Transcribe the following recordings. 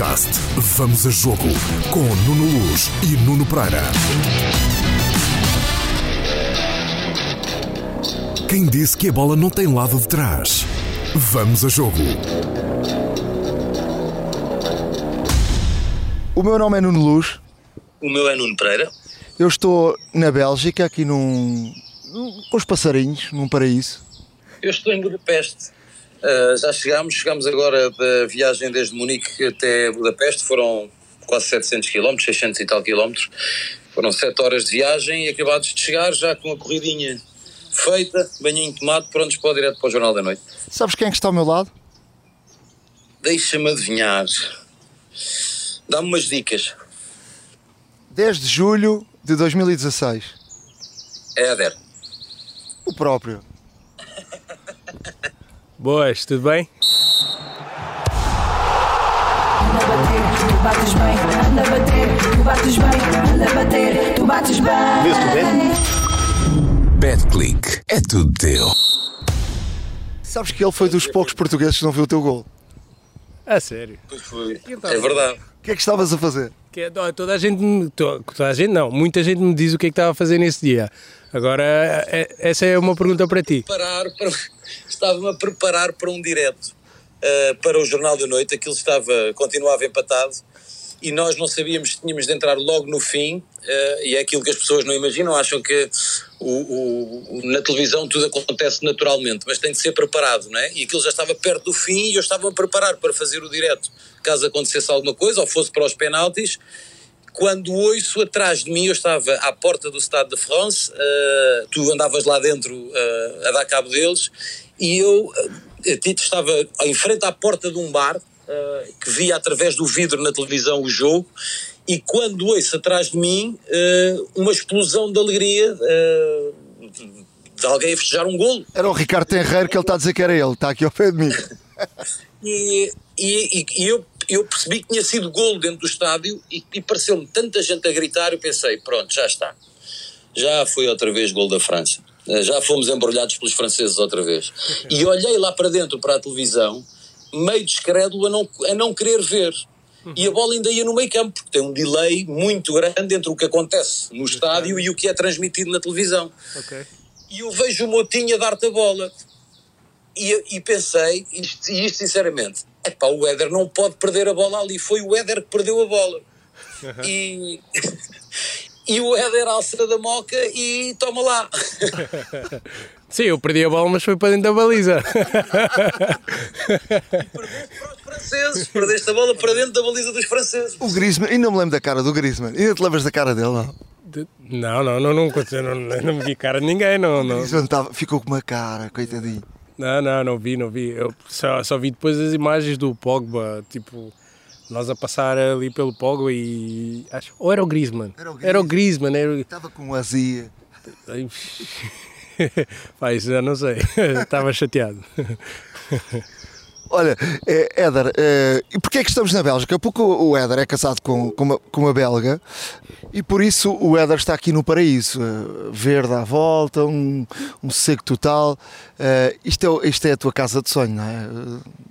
podcast Vamos a Jogo com Nuno Luz e Nuno Pereira. Quem disse que a bola não tem lado de trás? Vamos a Jogo. O meu nome é Nuno Luz. O meu é Nuno Pereira. Eu estou na Bélgica, aqui num. num- com os passarinhos, num paraíso. Eu estou em Budapeste. Uh, já chegámos, chegamos agora da viagem desde Munique até Budapeste, foram quase 700 km, 600 e tal quilómetros. Foram 7 horas de viagem e acabados de chegar já com a corridinha feita, banhinho tomado, prontos para o direto para o Jornal da Noite. Sabes quem é que está ao meu lado? Deixa-me adivinhar. Dá-me umas dicas. 10 de julho de 2016. É Éder. O próprio. Boas, tudo bem? Anda a bater, tu bates bem. Anda a bater, tu bates bem. Anda a bater, tu bates bem. BetClick. É tudo teu. Sabes que ele foi dos poucos portugueses que não viu o teu gol. A sério. Pois foi. Então, É verdade. O que é que estavas a fazer? Que é- toda a gente, toda a gente não, muita gente me diz o que é que estava a fazer nesse dia. Agora, é- essa é uma pergunta para ti. estava-me a preparar para um direto eh, para o Jornal da Noite, aquilo estava, continuava empatado e nós não sabíamos se tínhamos de entrar logo no fim eh, e é aquilo que as pessoas não imaginam, acham que o, o- na televisão tudo acontece naturalmente, mas tem de ser preparado, não é? E aquilo já estava perto do fim e eu estava a preparar para fazer o direto, caso acontecesse alguma coisa ou fosse para os penaltis quando ouço atrás de mim, eu estava à porta do Stade de France, eh, tu andavas lá dentro eh, a dar cabo deles, e eu Tito estava em frente à porta de um bar, eh, que via através do vidro na televisão o jogo, e quando ouço atrás de mim eh, uma explosão de alegria eh, de alguém a festejar um golo. Era o Ricardo Tenreiro que ele está a dizer que era ele. Está aqui ao pé de mim. E, e, e eu, eu percebi que tinha sido golo dentro do estádio e, e pareceu-me tanta gente a gritar, eu pensei, pronto, já está. Já foi outra vez gol da França. Já fomos embrulhados pelos franceses outra vez. E olhei lá para dentro, para a televisão, meio descrédulo a não, a não querer ver. E a bola ainda ia no meio campo, porque tem um delay muito grande entre o que acontece no estádio e o que é transmitido na televisão Ok. e eu vejo o Motinho a dar-te a bola. E, e pensei, isto, e isto sinceramente, epá, o Éder não pode perder a bola ali, foi o Éder que perdeu a bola. E, e o Éder alça da moca e toma lá. Sim, eu perdi a bola, mas foi para dentro da baliza. Perdeste para os franceses, perdeste a bola para dentro da baliza dos franceses. O Griezmann, ainda me lembro da cara do Griezmann. Ainda te lembras da cara dele, não? De- Não, não, não, não, não, não, não me vi cara de ninguém, não, O não. Griezmann estava- ficou com uma cara, coitadinho. Não, não, não vi, não vi. Eu só, só vi depois as imagens do Pogba, tipo, nós a passar ali pelo Pogba e. Acho, ou era o Griezmann? Era o Era o Griezmann, era o- Estava com azia. Já não sei. Estava chateado. Olha, é, Éder, é, e porquê é que estamos na Bélgica? Porque o o Éder é casado com, com, uma, com uma belga e por isso o Éder está aqui no paraíso. é, verde à volta, um, um seco total. Isto, é, isto é a tua casa de sonho, não é?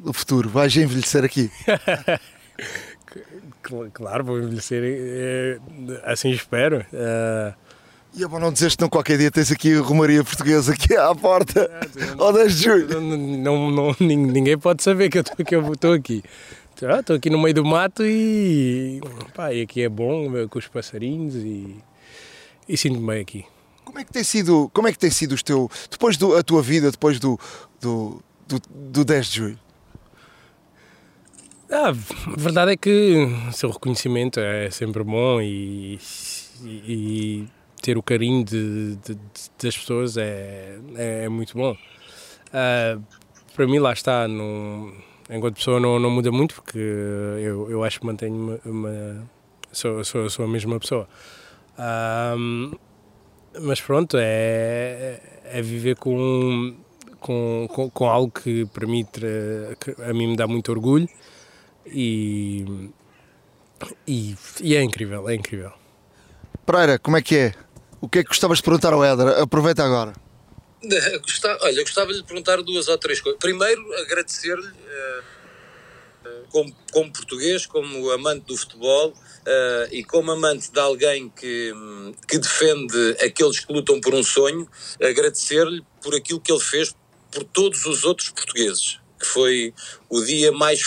O futuro. Vais envelhecer aqui. Cl- Claro, vou envelhecer, eh, assim espero. E é bom não dizeres que não qualquer dia tens aqui a Romaria Portuguesa aqui à porta. Ao 10 de julho. não, não, não- nin- ninguém pode saber que eu estou aqui. Estou aqui no meio do mato e, pá, e aqui é bom com os passarinhos e, e sinto-me bem aqui. Como é que tem sido, como é que tem sido os teu, depois da tua vida, depois do, do, do, do 10 de julho? Ah, a verdade é que o seu reconhecimento é sempre bom e, e- e ter o carinho de, de- de- das pessoas é, é, muito bom. Ah, para mim, lá está, enquanto pessoa não, não muda muito porque eu, eu acho que mantenho uma, uma- sou, sou, sou a mesma pessoa. Ah, mas pronto, é, é viver com, com, com, com algo que para mim, que a mim me dá muito orgulho e, e, e é incrível, é incrível. Pereira, como é que é? O que é que gostavas de perguntar ao Éder? Aproveita agora. Olha, gostava de perguntar duas ou três coisas. Primeiro, agradecer-lhe eh, como, como português, como amante do futebol uh, e como amante de alguém que, que defende aqueles que lutam por um sonho, agradecer-lhe por aquilo que ele fez por todos os outros portugueses, que foi o dia mais,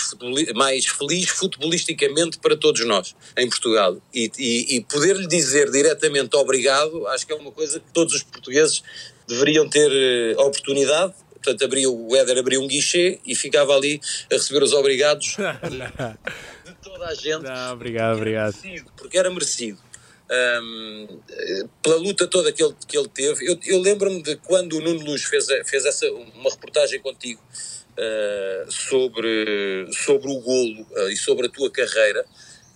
mais feliz futebolisticamente para todos nós em Portugal. E, e, e poder-lhe dizer diretamente obrigado, acho que é uma coisa que todos os portugueses deveriam ter uh, oportunidade portanto abria, o Éder abria um guichê e ficava ali a receber os obrigados de toda a gente. Não, obrigado, obrigado. Merecido, porque era merecido. Um, pela luta toda que ele, que ele teve, eu, eu lembro-me de quando o Nuno Luz fez, fez essa, uma reportagem contigo uh, sobre, sobre o golo uh, e sobre a tua carreira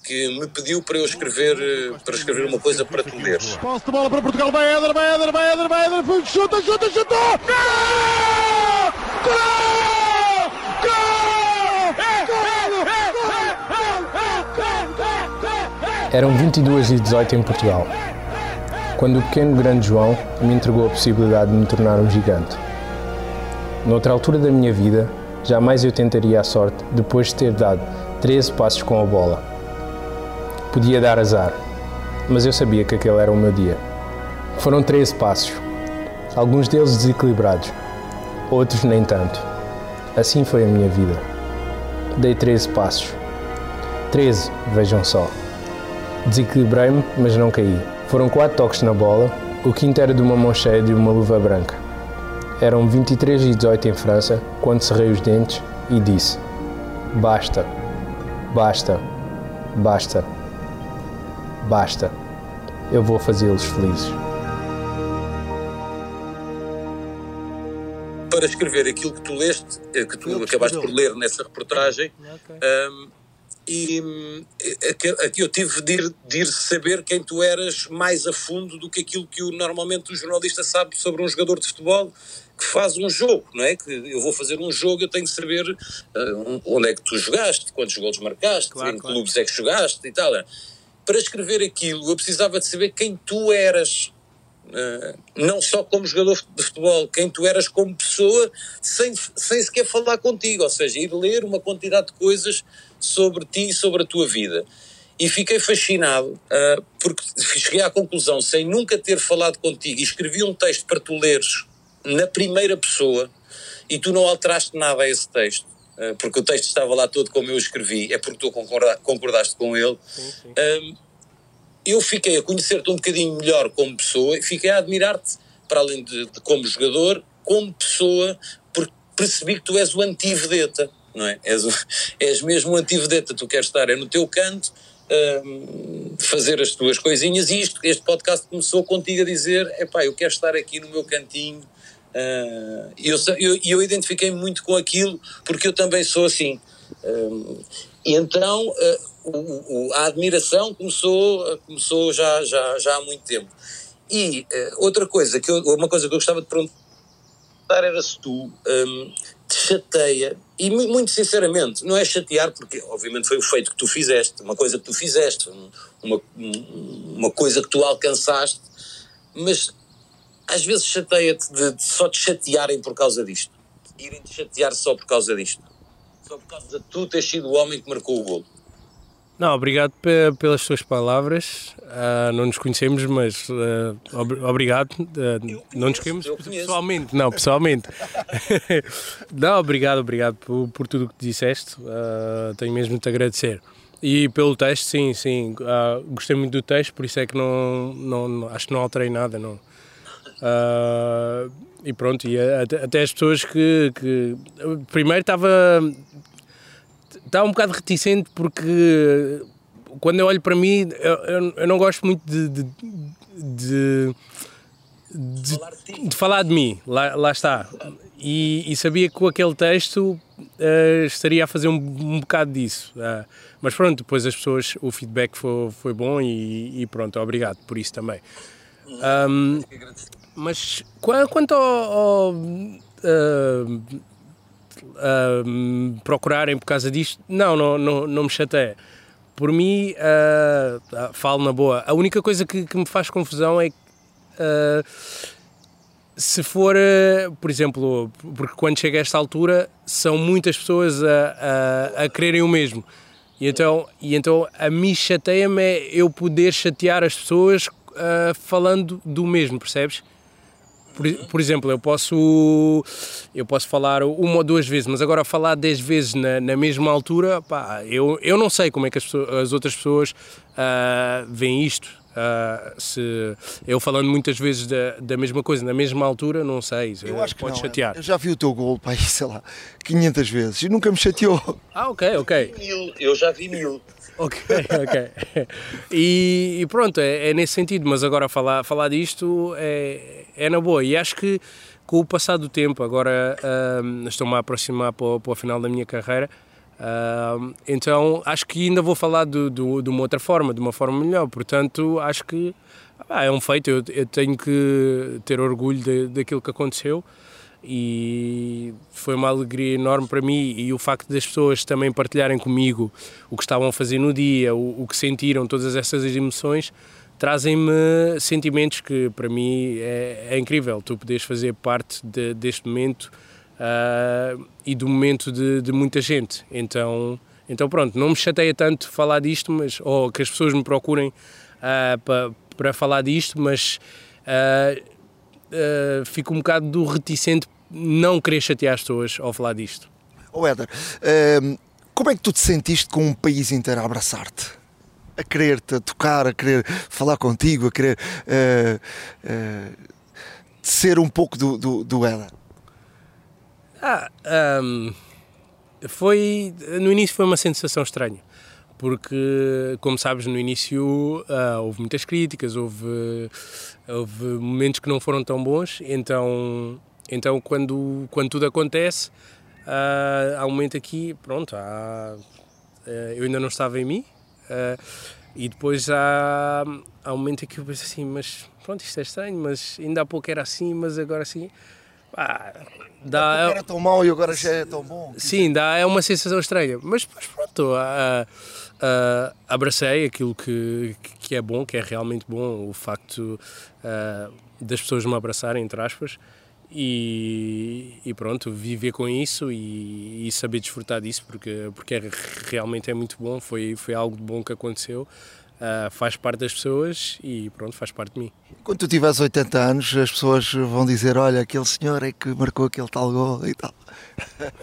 que me pediu para eu escrever, para escrever uma coisa para tu leres. Posse de bola para Portugal, vai Éder, vai Éder, vai Éder, vai Éder, chuta, chuta, chuta! Gol! Gol! Eram 22 e 18 em Portugal, quando o pequeno grande João me entregou a possibilidade de me tornar um gigante. Noutra altura da minha vida, jamais eu tentaria a sorte depois de ter dado 13 passos com a bola Podia dar azar, mas eu sabia que aquele era o meu dia. Foram 13 passos, alguns deles desequilibrados, outros nem tanto. Assim foi a minha vida. Dei 13 passos. 13, vejam só. Desequilibrei-me, mas não caí. Foram 4 toques na bola, o quinto era de uma mão cheia de uma luva branca. Eram 23 e 18 em França quando cerrei os dentes e disse: Basta, basta, basta. Basta. Eu vou fazê-los felizes. Para escrever aquilo que tu leste, eh, que tu acabaste por ler nessa reportagem, um, e aqui eu tive de ir, de ir, saber quem tu eras mais a fundo do que aquilo que o, normalmente o jornalista sabe sobre um jogador de futebol que faz um jogo, não é? Que eu vou fazer um jogo, eu tenho que saber uh, onde é que tu jogaste, quantos gols marcaste, claro, em claro. clubes é que jogaste e tal. Para escrever aquilo, eu precisava de saber quem tu eras. Uh, não só como jogador de futebol, quem tu eras como pessoa, sem, sem sequer falar contigo, ou seja, ir ler uma quantidade de coisas sobre ti e sobre a tua vida. E fiquei fascinado, uh, porque cheguei à conclusão, sem nunca ter falado contigo, e escrevi um texto para tu leres na primeira pessoa, e tu não alteraste nada a esse texto eh, porque o texto estava lá todo como eu escrevi, é porque tu concordaste com ele. Sim, sim. Um, eu fiquei a conhecer-te um bocadinho melhor como pessoa e fiquei a admirar-te, para além de, de, como jogador, como pessoa, porque percebi que tu és o anti-vedeta, não é? És, o, és mesmo o anti-vedeta, tu queres estar é no teu canto, um, fazer as tuas coisinhas e isto, este podcast começou contigo a dizer, epá, eu quero estar aqui no meu cantinho, Uh, e eu, eu, eu identifiquei muito com aquilo porque eu também sou assim. Uh, e então uh, o, o, a admiração começou, começou já, já, já há muito tempo. E outra coisa, que eu, uma coisa que eu gostava de perguntar era se tu um, chateia, e muito sinceramente, não é chatear porque obviamente foi o feito que tu fizeste, uma coisa que tu fizeste, uma, uma coisa que tu alcançaste, mas às vezes chateia-te de, de, só te chatearem por causa disto. Irem te chatear só por causa disto. Só por causa de tu teres sido o homem que marcou o golo. Não, obrigado pelas tuas palavras. Uh, não nos conhecemos, mas uh, ob obrigado. Uh, não nos conhecemos pessoalmente, não, pessoalmente. não, obrigado, obrigado por, por tudo o que disseste. tenho mesmo de te agradecer. E pelo texto, sim, sim. gostei muito do texto, por isso é que não, não, acho que não alterei nada. Não, e pronto, e até, até as pessoas que, que primeiro estava estava um bocado reticente porque quando eu olho para mim eu, eu não gosto muito de, de, de, de, de falar de mim, lá, lá está. E, e, sabia que com aquele texto uh, estaria a fazer um, um bocado disso. Uh, mas pronto, depois as pessoas, o feedback foi, foi bom e, e pronto, obrigado por isso também. Um, mas quanto ao, ao uh, uh, procurarem por causa disto, não, não, não, não me chateia. Por mim, uh, falo na boa. A única coisa que, que me faz confusão é que se for, uh, por exemplo, porque quando chega a esta altura são muitas pessoas a, a, a quererem o mesmo. E então, e então a mim chateia-me é eu poder chatear as pessoas uh, falando do mesmo, percebes? Por, por, exemplo, eu posso, eu posso falar uma ou duas vezes, mas agora falar dez vezes na, na mesma altura, pá, eu, eu não sei como é que as, pessoas, as outras pessoas uh, veem isto. Uh, se eu falando muitas vezes da, da mesma coisa na mesma altura, não sei. Eu acho que pode não, chatear. Eu já vi o teu gol, pá, sei lá, 500 vezes e nunca me chateou. Ah, ok, ok. Mil, eu já vi mil. Ok, ok. E, e pronto, é, é, nesse sentido, mas agora falar, falar disto é, é na boa. E acho que com o passar do tempo, agora uh, estou-me a aproximar para para o final da minha carreira, então acho que ainda vou falar do, do, de uma outra forma, de uma forma melhor. Portanto, acho que ah, é um feito. Eu, eu, tenho que ter orgulho de, daquilo que aconteceu e foi uma alegria enorme para mim. E o facto das pessoas também partilharem comigo o que estavam a fazer no dia, o, o que sentiram, todas essas emoções, trazem-me sentimentos que para mim é, é incrível. Tu podes fazer parte de, deste momento uh, e do momento de, de, muita gente. Então, então pronto, não me chateia tanto falar disto, mas ou que as pessoas me procurem uh, ah, para, para falar disto, mas uh, fico um bocado do reticente não querer chatear as pessoas ao falar disto. Oh Éder, como é que tu te sentiste com um país inteiro a abraçar-te? A querer-te, a tocar, a querer falar contigo, a querer ser um pouco do, do, do Éder? Ah, um, foi. No início foi uma sensação estranha, porque, como sabes, no início uh, houve muitas críticas, houve, houve momentos que não foram tão bons, então, então quando, quando tudo acontece, uh, há um momento aqui, pronto, há, uh, eu ainda não estava em mim. e depois há, há um momento que eu penso assim, mas pronto, isto é estranho, mas ainda há pouco era assim, mas agora assim. Ah, dá, era tão mau e agora já é tão bom. Sim, dá, é uma sensação estranha. Mas, mas pronto, uh, uh, abracei aquilo que, que é bom, que é realmente bom, o facto uh, das pessoas me abraçarem, entre aspas, e, e pronto, viver com isso e, e, saber desfrutar disso, porque, porque é, realmente é muito bom, foi, foi algo de bom que aconteceu. Uh, faz parte das pessoas e pronto, faz parte de mim. Quando tu tiveres 80 anos, as pessoas vão dizer: Olha, aquele senhor é que marcou aquele tal gol e tal.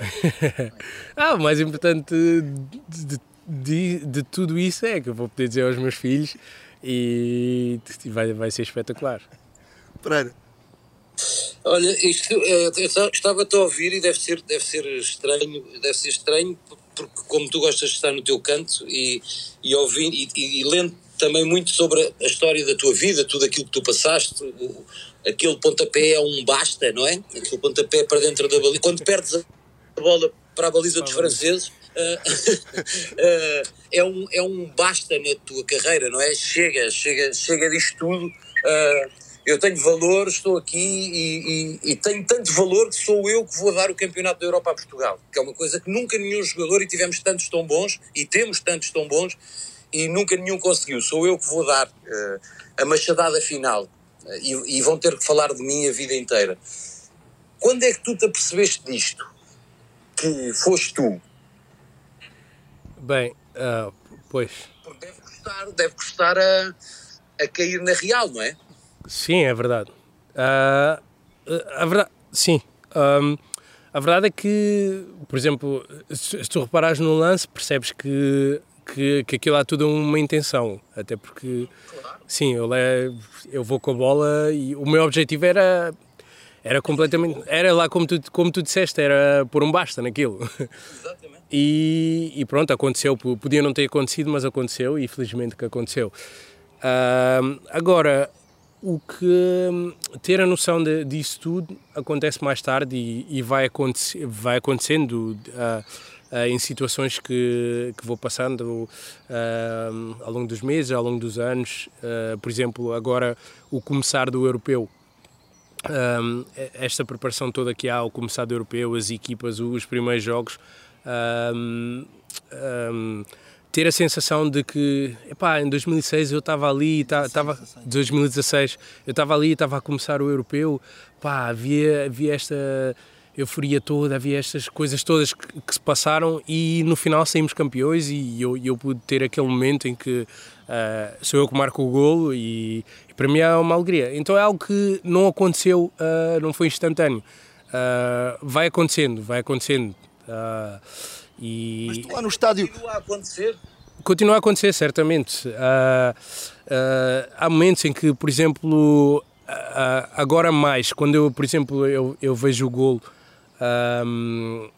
ah, o mais importante de, de, de, tudo isso é que eu vou poder dizer aos meus filhos e vai, vai ser espetacular. Pereira. Olha, isto, é, estava-te a ouvir e deve ser, deve ser estranho, deve ser estranho porque como tu gostas de estar no teu canto e, e ouvindo e, e, e lendo também muito sobre a história da tua vida, tudo aquilo que tu passaste, o, aquele pontapé é um basta, não é? Aquele pontapé para dentro da baliza. Quando perdes a bola para a baliza dos franceses, uh, uh, é, um, é um basta na tua carreira, não é? Chega, chega, chega disto tudo. Uh, eu tenho valor, estou aqui e, e, e, tenho tanto valor que sou eu que vou dar o Campeonato da Europa a Portugal, que é uma coisa que nunca nenhum jogador, e tivemos tantos tão bons, e temos tantos tão bons, e nunca nenhum conseguiu. Sou eu que vou dar uh, a machadada final, uh, e, e, vão ter que falar de mim a vida inteira. Quando é que tu te apercebeste disto? Que foste tu? Bem, uh, pois. Deve custar, deve custar a, a cair na real, não é? Sim, é verdade. Uh, a verdade, sim. Um, a verdade é que, por exemplo, se, tu reparares no lance, percebes que, que, que aquilo há tudo uma intenção. Até porque, sim, eu, levo, eu vou com a bola e o meu objetivo era era completamente. Era lá como tu, como tu disseste, era pôr um basta naquilo. Exatamente. E, e, pronto, aconteceu. Podia não ter acontecido, mas aconteceu e felizmente que aconteceu. Uh, agora, o que ter a noção de, disso tudo acontece mais tarde e, e vai, acontecer, vai acontecendo uh, uh, em situações que, que vou passando ao longo dos meses, ao longo dos anos. por exemplo, agora o começar do europeu. Esta preparação toda que há ao começar do europeu, as equipas, os primeiros jogos. Um, ter a sensação de que, epá, em 2006 eu estava ali, estava 2016, eu estava ali, estava a começar o europeu, pá, havia, havia esta euforia toda, havia estas coisas todas que, que se passaram e no final saímos campeões e eu, eu pude ter aquele momento em que uh, sou eu que marco o golo e, e, para mim é uma alegria. Então é algo que não aconteceu, uh, não foi instantâneo. Uh, vai acontecendo, vai acontecendo. E... Mas tu lá no estádio... Continua a acontecer? Continua a acontecer, certamente. há momentos em que, por exemplo, agora mais, quando eu, por exemplo, eu, eu vejo o golo um,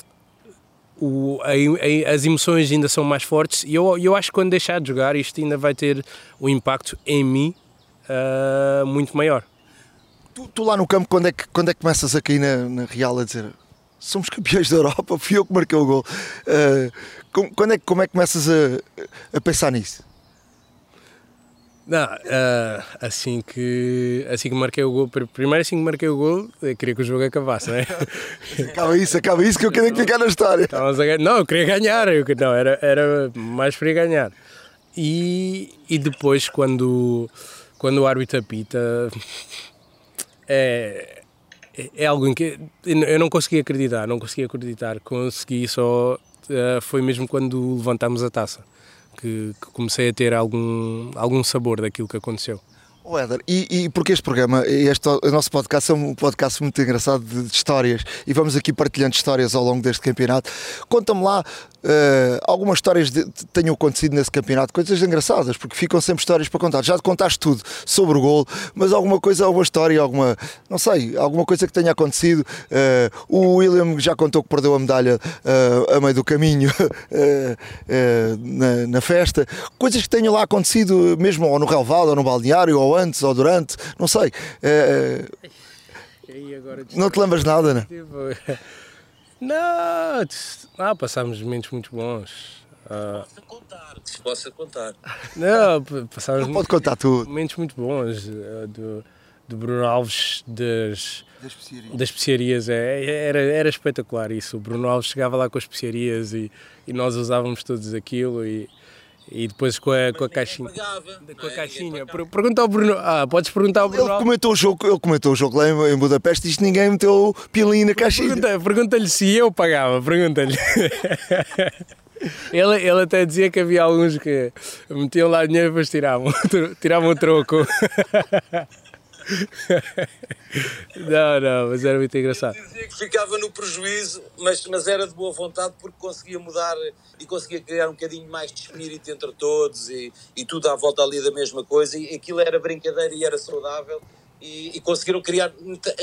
o, a, a, as emoções ainda são mais fortes e eu, eu acho que quando deixar de jogar isto ainda vai ter um impacto em mim uh, muito maior. Tu, tu, lá no campo, quando é que, quando é que começas a cair na, na Real a dizer somos campeões da Europa, fui eu que marquei o gol. Uh, quando é, como é que começas a, a pensar nisso? Não, uh, assim que assim que marquei o gol, primeiro assim que marquei o gol, eu queria que o jogo acabasse, não é? acaba isso, acaba isso que eu queria ficar na história. não, eu queria ganhar, eu, não, era, era mais para ganhar. E, e depois quando, quando o árbitro apita é, é algo em que eu não consegui acreditar, não consegui acreditar, consegui só uh, foi mesmo quando levantámos a taça que, que comecei a ter algum, algum sabor daquilo que aconteceu. Oh, Éder, e, e porque este programa, este o nosso podcast é um podcast muito engraçado de, de, histórias e vamos aqui partilhando histórias ao longo deste campeonato. Conta-me lá uh, algumas histórias que tenham acontecido nesse campeonato, coisas engraçadas, porque ficam sempre histórias para contar. Já te contaste tudo sobre o gol, mas alguma coisa, alguma história, alguma, não sei, alguma coisa que tenha acontecido. Uh, o William já contou que perdeu a medalha uh, a meio do caminho na, na, festa. Coisas que tenham lá acontecido, mesmo ou no relevado, ou no balneário, ou antes, ou durante, não sei. não te lembras nada, né? Não, ah, passámos momentos muito bons. Uh, possa contar, se possa contar. Não, passámos não pode contar tudo. momentos muito bons uh, do, do Bruno Alves das, das especiarias. Das especiarias. É, era, era espetacular isso. O Bruno Alves chegava lá com as especiarias e, e nós usávamos todos aquilo e, e depois com a, com a caixinha. Pagava, com a é? caixinha. Pergunta ao Bruno. Ah, podes perguntar ao Bruno. Ele comentou o jogo, ele comentou o jogo lá em, em Budapeste e isto ninguém meteu pilim na caixinha. Pergunta-lhe pergunta se eu pagava, pergunta-lhe. Ele, ele até dizia que havia alguns que metiam lá dinheiro e depois tiravam, tiravam o troco. não, não, mas era muito engraçado. Dizia que ficava no prejuízo, mas, mas era de boa vontade porque conseguia mudar e conseguia criar um bocadinho mais de espírito entre todos e, e tudo à volta ali da mesma coisa. E aquilo era brincadeira e era saudável. E, e, conseguiram criar,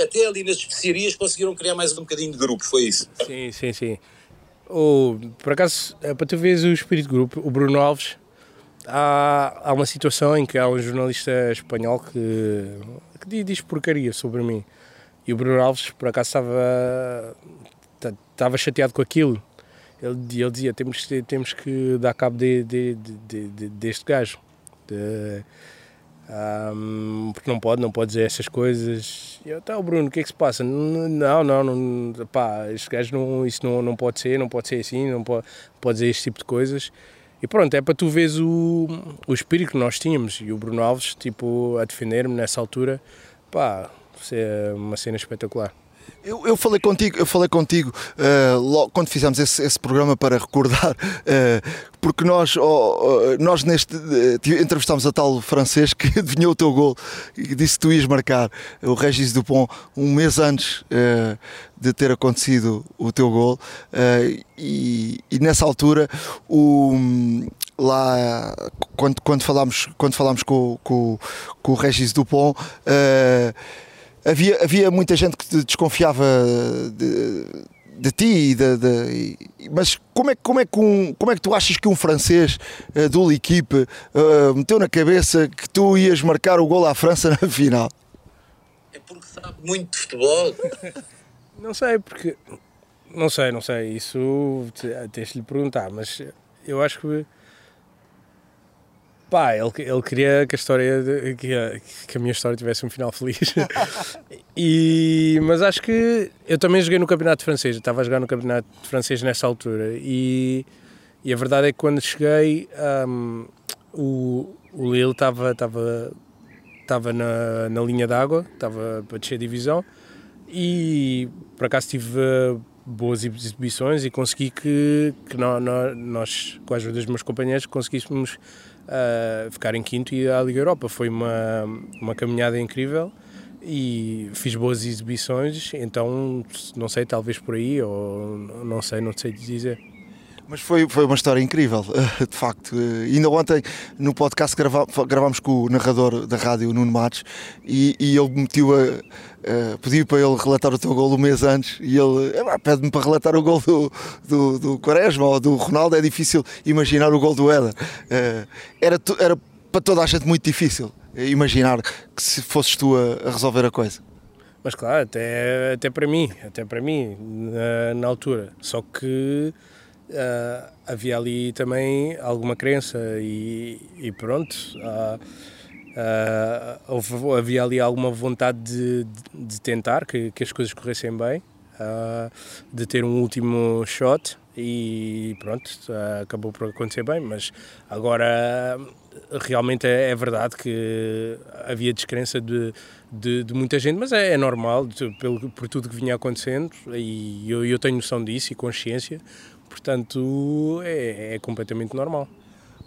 até ali nas especiarias, conseguiram criar mais um bocadinho de grupo, foi isso? Sim, sim, sim. O, por acaso, é para tu veres o espírito de grupo, o Bruno Alves, há, há uma situação em que há um jornalista espanhol que que diz porcaria sobre mim. E o Bruno Alves, por acaso, estava, estava chateado com aquilo. Ele, ele dizia: temos, temos que dar cabo de, de, de, de deste gajo. Um, porque não pode, não pode dizer essas coisas. E eu, tá, Bruno, o que é que se passa? Não, não, não pá, este gajo não, isso não, não pode ser, não pode ser assim, não pode, pode dizer este tipo de coisas. E pronto, é para tu veres o, o espírito que nós tínhamos e o Bruno Alves, tipo, a defender-me nessa altura, pá, é uma cena espetacular. Eu, eu, falei contigo, eu falei contigo uh, logo, quando fizemos esse, esse, programa para recordar, uh, porque nós, oh, nós neste uh, entrevistámos a tal francês que adivinhou o teu gol e disse que tu ias marcar. O Regis Dupont um mês antes de ter acontecido o teu gol e, e, nessa altura o, lá quando, quando falámos, quando falámos com, com, com o Regis Dupont havia, havia muita gente que desconfiava de, de ti, de, de, mas como é, como, é que um, como é que tu achas que um francês uh, do L'Equipe uh, meteu na cabeça que tu ias marcar o gol à França na final? É porque sabe muito de futebol. não sei, porque. Não sei, não sei. Isso tens de lhe perguntar, mas eu acho que Pá, ele, ele queria que a história, que a, que a minha história tivesse um final feliz. e, mas acho que eu também joguei no campeonato francês, eu estava a jogar no campeonato francês nessa altura e, E a verdade é que quando cheguei, um, o, o Lille estava estava estava na, na linha d'água, estava para descer a divisão e por acaso tive boas exibições e consegui que, que nós, nós, com a ajuda dos meus companheiros, conseguíssemos uh, ficar em quinto e à Liga Europa. Foi uma, uma caminhada incrível e fiz boas exibições, então não sei, talvez por aí, ou não sei, não sei dizer. Mas foi, foi uma história incrível, de facto. Ainda ontem no podcast grava, gravámos com o narrador da rádio, Nuno Matos, e, e ele meteu a, a, pediu para ele relatar o teu gol um mês antes e ele pede-me para relatar o gol do, do, do Quaresma ou do Ronaldo. É difícil imaginar o gol do Éder. Eh, era, era para toda a gente muito difícil imaginar que se fosses tu a, a resolver a coisa. Mas claro, até, até para mim, até para mim, na, na altura. Só que uh, havia ali também alguma crença e, e pronto. Uh, uh, havia ali alguma vontade de, de, de tentar que, que, as coisas corressem bem, de ter um último shot e pronto, acabou por acontecer bem, mas agora realmente é, é verdade que havia descrença de, de, de muita gente, mas é, é normal pelo, por tudo que vinha acontecendo e eu, eu tenho noção disso e consciência, Portanto, é, é completamente normal.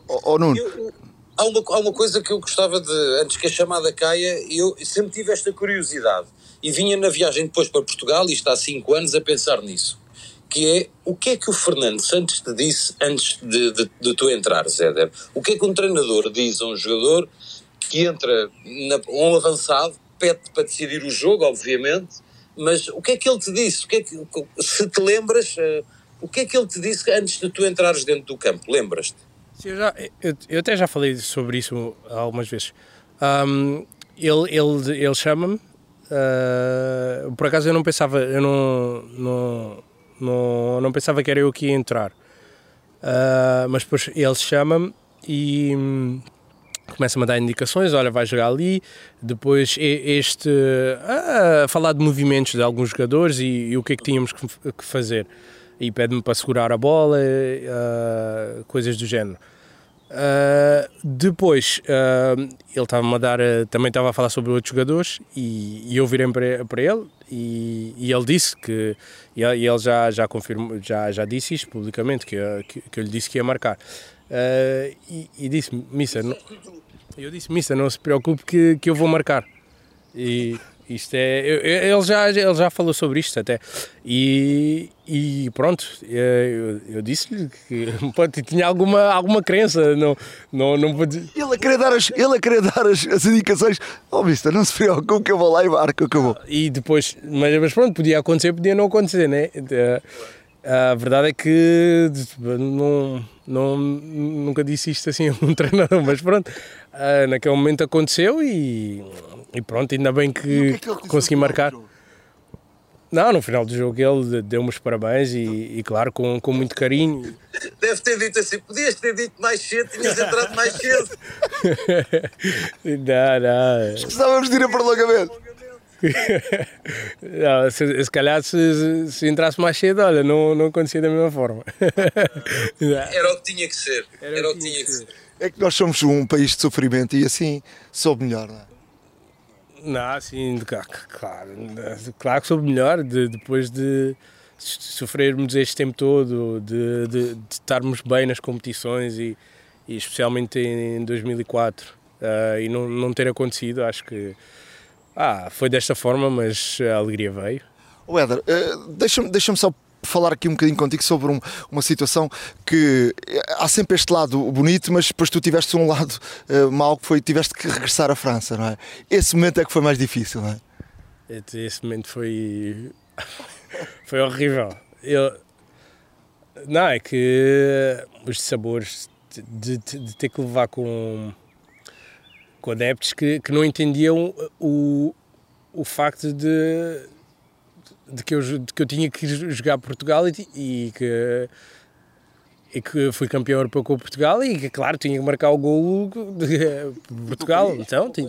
Oh, oh Nuno. Eu, há, uma, há uma coisa que eu gostava de, antes que a chamada caia, eu sempre tive esta curiosidade e vinha na viagem depois para Portugal, e está há 5 anos, a pensar nisso. Que é o que é que o Fernando Santos te disse antes de, de, de tu entrar, Zéder? O que é que um treinador diz a um jogador que entra na, um avançado, pede para decidir o jogo, obviamente, mas o que é que ele te disse? O que é que, se te lembras, uh, o que é que ele te disse antes de tu entrares dentro do campo? Lembras-te? Eu, já, eu, eu, até já falei sobre isso algumas vezes. Um, ele ele, ele chama-me. Uh, por acaso eu não pensava, eu não, não, não, não pensava que era eu que ia entrar. Uh, mas depois ele chama-me e hum, começa-me a dar indicações, olha, vai jogar ali, depois este a falar de movimentos de alguns jogadores e, e o que é que tínhamos que, que fazer e pede-me para segurar a bola, uh, coisas do género. Uh, depois uh, ele estava-me a dar, também estava a falar sobre outros jogadores e, e eu virei para, para ele e, e, ele disse que e ele já já confirmou, já já disse isto publicamente que, que, que eu lhe disse que ia marcar e, e disse Missa, eu disse Missa, não se preocupe que, que eu vou marcar e isto é, ele já, ele já falou sobre isto até. E, e pronto, eu, eu disse-lhe que pode, tinha alguma, alguma crença. Não, não, não pode... Ele a querer dar as, ele a querer dar as, as indicações. Oh, vista, não se preocupe que eu vou lá e marco que eu vou. E depois, mas, mas pronto, podia acontecer, podia não acontecer, né? A verdade é que não, não, nunca disse isto assim a um treinador, mas pronto, naquele momento aconteceu e e pronto, ainda bem que, que, é que consegui marcar. Não, no final do jogo ele deu-me os parabéns e, e, claro, com, com muito carinho. Deve ter dito assim: podias ter dito mais cedo, tinhas entrado mais cedo. não, não. Precisávamos de ir a prolongamento. não, se, se calhar se, se, entrasse mais cedo, olha, não, não acontecia da mesma forma. Era o que tinha que ser. Era, Era o que tinha que ser. É que nós somos um país de sofrimento e assim soube melhor, não é? Não, sim, claro, claro que soube melhor de, depois de sofrermos este tempo todo, de, de, de estarmos bem nas competições e, e especialmente em 2004 uh, ah, e não, não ter acontecido, acho que ah, foi desta forma, mas a alegria veio. O Éder, uh, deixa-me deixa só falar aqui um bocadinho contigo sobre um, uma situação que eh, há sempre este lado bonito, mas depois tu tiveste um lado uh, mau que foi tiveste que regressar à França, não é? Esse momento é que foi mais difícil, não é? Esse momento foi foi horrível. Eu não é que os sabores de, de, de, ter que levar com com adeptos que, que não entendiam o, o facto de de que eu, de que eu tinha que jogar Portugal e, e que e que fui campeão europeu com Portugal e que, claro, tinha que marcar o golo de Portugal. Então, tinha,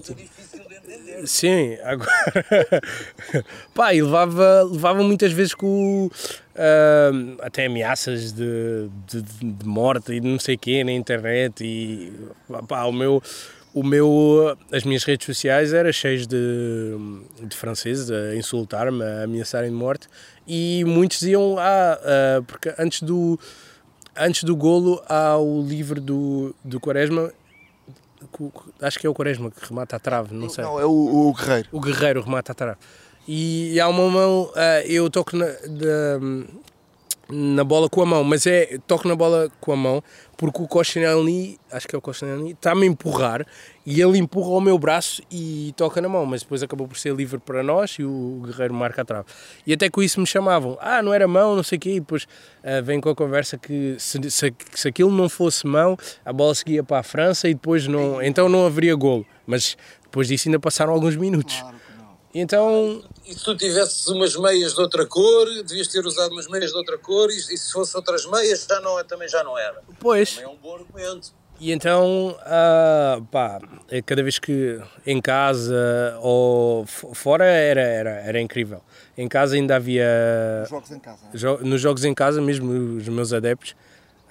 Sim, agora. Pá, e levava, levava muitas vezes com. Uh, até ameaças de, de, de, morte e de não sei o quê na internet. E. Pá, o meu. O meu, as minhas redes sociais eram cheias de, de franceses a insultar-me, a ameaçarem de morte, e muitos diziam, ah, uh, porque antes do, antes do golo há o livro do, do Quaresma acho que é o Quaresma que remata a trave, não sei. Não, é o, o Guerreiro. O Guerreiro remata a trave. E, há uma mão, uh, eu toco na, de, na bola com a mão, mas é toco na bola com a mão porque o Koscielny, acho que é o Koscielny, está-me a empurrar e ele empurra o meu braço e toca na mão, mas depois acabou por ser livre para nós e o Guerreiro marca a trave. E até com isso me chamavam, ah, não era mão, não sei o quê, e depois uh, vem com a conversa que se, se, se aquilo não fosse mão, a bola seguia para a França e depois não, então não haveria golo. Mas depois disso ainda passaram alguns minutos. Claro. Então. E se tu tivesses umas meias de outra cor, devias ter usado umas meias de outra cor, e, e se fosse outras meias, já não, é, também já não era. Pois. Também é um bom argumento. E então, uh, pá, é cada vez que em casa ou fora era, era, era incrível. Em casa ainda havia. Nos jogos em casa. Jo nos jogos em casa, mesmo os meus adeptos.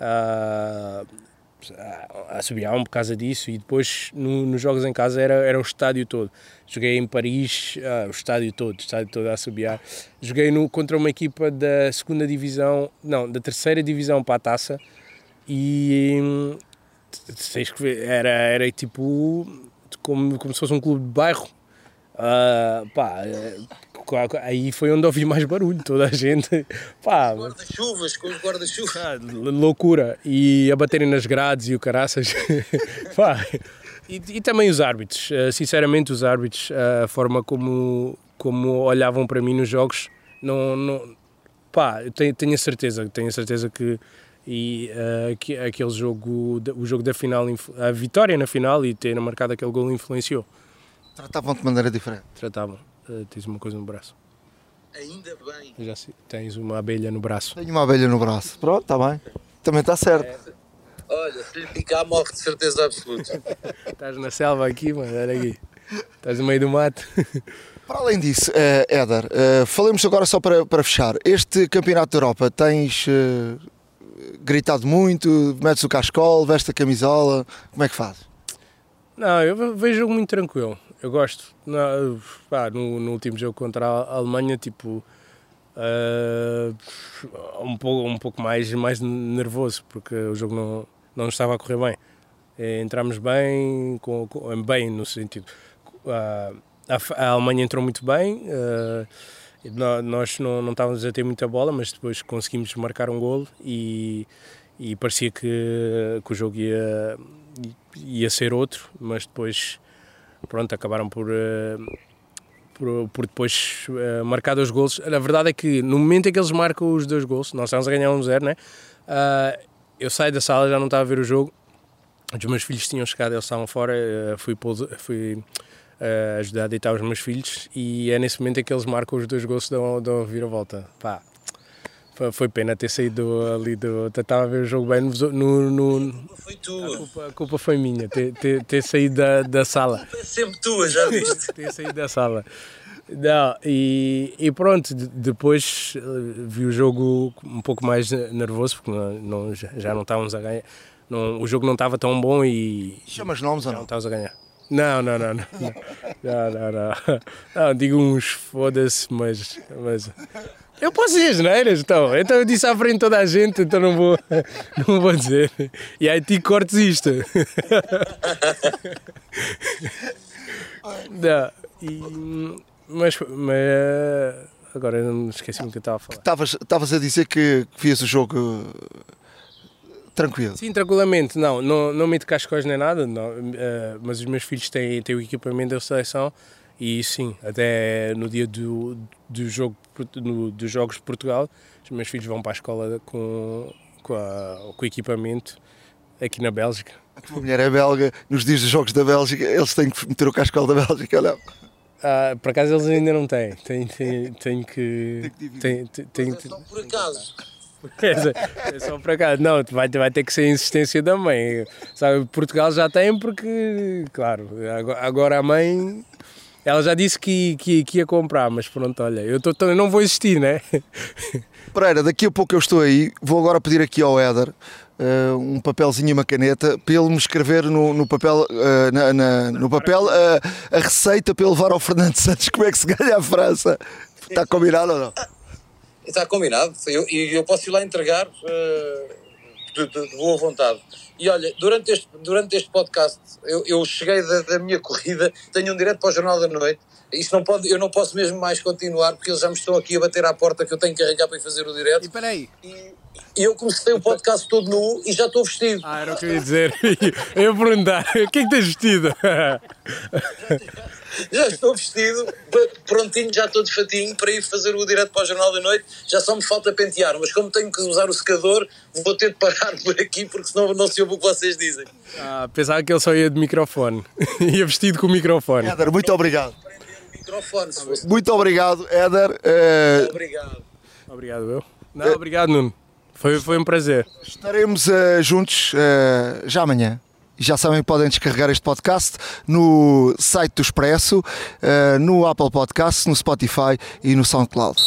Uh, a assobiavam por causa disso e depois no, nos jogos em casa era, era o estádio todo. Joguei em Paris, ah, o estádio todo, o estádio todo a assobiar. Joguei no, contra uma equipa da segunda divisão, não, da terceira divisão para a taça e ver, era, era tipo como, como se fosse um clube de bairro. Uh, pá, aí foi onde ouvi mais barulho, toda a gente. Pá, guarda-chuvas, com os guarda-chuvas. Ah, loucura. E a baterem nas grades e o caraças. pá. E, e, também os árbitros, ah, sinceramente, os árbitros, ah, a forma como, como olhavam para mim nos jogos, não. não pá, tenho, tenho a certeza, tenho a certeza que e uh, que, aquele jogo, o jogo da final, a vitória na final e ter marcado aquele gol influenciou. Tratavam de maneira diferente? Tratavam. Uh, tens uma coisa no braço. Ainda bem. Já tens uma abelha no braço. Tenho uma abelha no braço. Pronto, está bem. Também está certo. É. Olha, se lhe picar, morre de certeza absoluta. Estás na selva aqui, mano, olha aqui. Estás no meio do mato. Para além disso, uh, Éder, uh, falemos agora só para, para fechar. Este Campeonato da Europa tens uh, gritado muito, metes o cascol, veste a camisola, como é que faz? Não, eu vejo muito tranquilo eu gosto. No, pá, no, no, último jogo contra a Alemanha, tipo, uh, um, pouco, um pouco mais, mais nervoso, porque o jogo não, não estava a correr bem. E entramos bem, com, com, bem no sentido. Uh, a, a, Alemanha entrou muito bem, uh, nós não, não estávamos a ter muita bola, mas depois conseguimos marcar um golo e, e parecia que, que o jogo ia, ia ser outro, mas depois pronto, acabaram por, uh, por, por, depois uh, marcar dois gols. A verdade é que no momento em que eles marcam os dois gols, nós estamos a ganhar um zero, né? Uh, eu saio da sala, já não estava a ver o jogo, os meus filhos tinham chegado, eles estavam fora, fui, fui ajudar a deitar os meus filhos e é nesse momento em que eles marcam os dois gols dão, dão a vir a volta. Pá, foi pena ter saído ali do. Estava a ver o jogo bem no. no, foi tua. A culpa, a culpa, foi minha, ter, ter, ter saído da, da sala. É sempre tua, já viste? ter saído da sala. Não, e, e pronto, depois eh, vi o jogo um pouco mais nervoso, porque não, não, já não estávamos a ganhar. Não, o jogo não estava tão bom e. Chamas nomes ou não? Não estávamos a ganhar. Não, não, não, não. Não, não, não. não digo uns foda-se, mas, mas eu posso dizer geneiras, então. Então eu disse à frente de toda a gente, então não vou, não vou dizer. E aí ti cortes isto. não, e, mas, mas agora não esqueci-me que eu estava a falar. Estavas a dizer que vias o jogo tranquilo. Sim, tranquilamente. Não, não, não me cascóis nem nada, não, uh, mas os meus filhos têm, têm o equipamento da seleção e sim, até no dia do, do jogo, no, dos Jogos de Portugal, os meus filhos vão para a escola com, com, a, com o equipamento aqui na Bélgica. A tua mulher é belga, nos dias dos Jogos da Bélgica, eles têm que meter o cascola da Bélgica, não? Ah, por acaso eles ainda não têm, têm que. Tem que tem, tem, tem, por acaso, É só para cá. Não, vai, vai ter que ser a insistência da mãe. Sabe, Portugal já tem porque, claro, agora a mãe ela já disse que, que, que, ia comprar, mas pronto, olha, eu, tô, eu não vou existir, né? Pereira, daqui a pouco eu estou aí, vou agora pedir aqui ao Éder uh, um papelzinho e uma caneta para ele me escrever no, no papel, uh, na, na, no papel uh, a receita para levar ao Fernando Santos como é que se ganha a França. Está combinado ou não? Está combinado, e eu, eu, posso ir lá entregar de, de, de boa vontade. E olha, durante este, durante este podcast, eu, eu cheguei da, da, minha corrida, tenho um direto para o Jornal da Noite. Isto não pode, eu não posso mesmo mais continuar porque eles já me estão aqui a bater à porta que eu tenho que arranjar para ir fazer o direto. E peraí. E, e eu comecei o podcast todo nu e já estou vestido. Ah, era o que eu ia dizer. Eu ia perguntar: o que é que tens vestido? já estou vestido, prontinho, já estou de fatinho para ir fazer o direto para o Jornal da Noite. Já só me falta pentear, mas como tenho que usar o secador, vou ter de parar por aqui porque senão não se ouve o que vocês dizem. Ah, pensava que ele só ia de microfone. ia vestido com o microfone. Éder, muito obrigado. Muito obrigado, Éder. Uh... Obrigado. Obrigado, eu. Não, obrigado, Nuno. Foi, foi um prazer. Estaremos uh, juntos uh, já amanhã. Já sabem que podem descarregar este podcast no site do Expresso, uh, no Apple Podcast, no Spotify e no SoundCloud.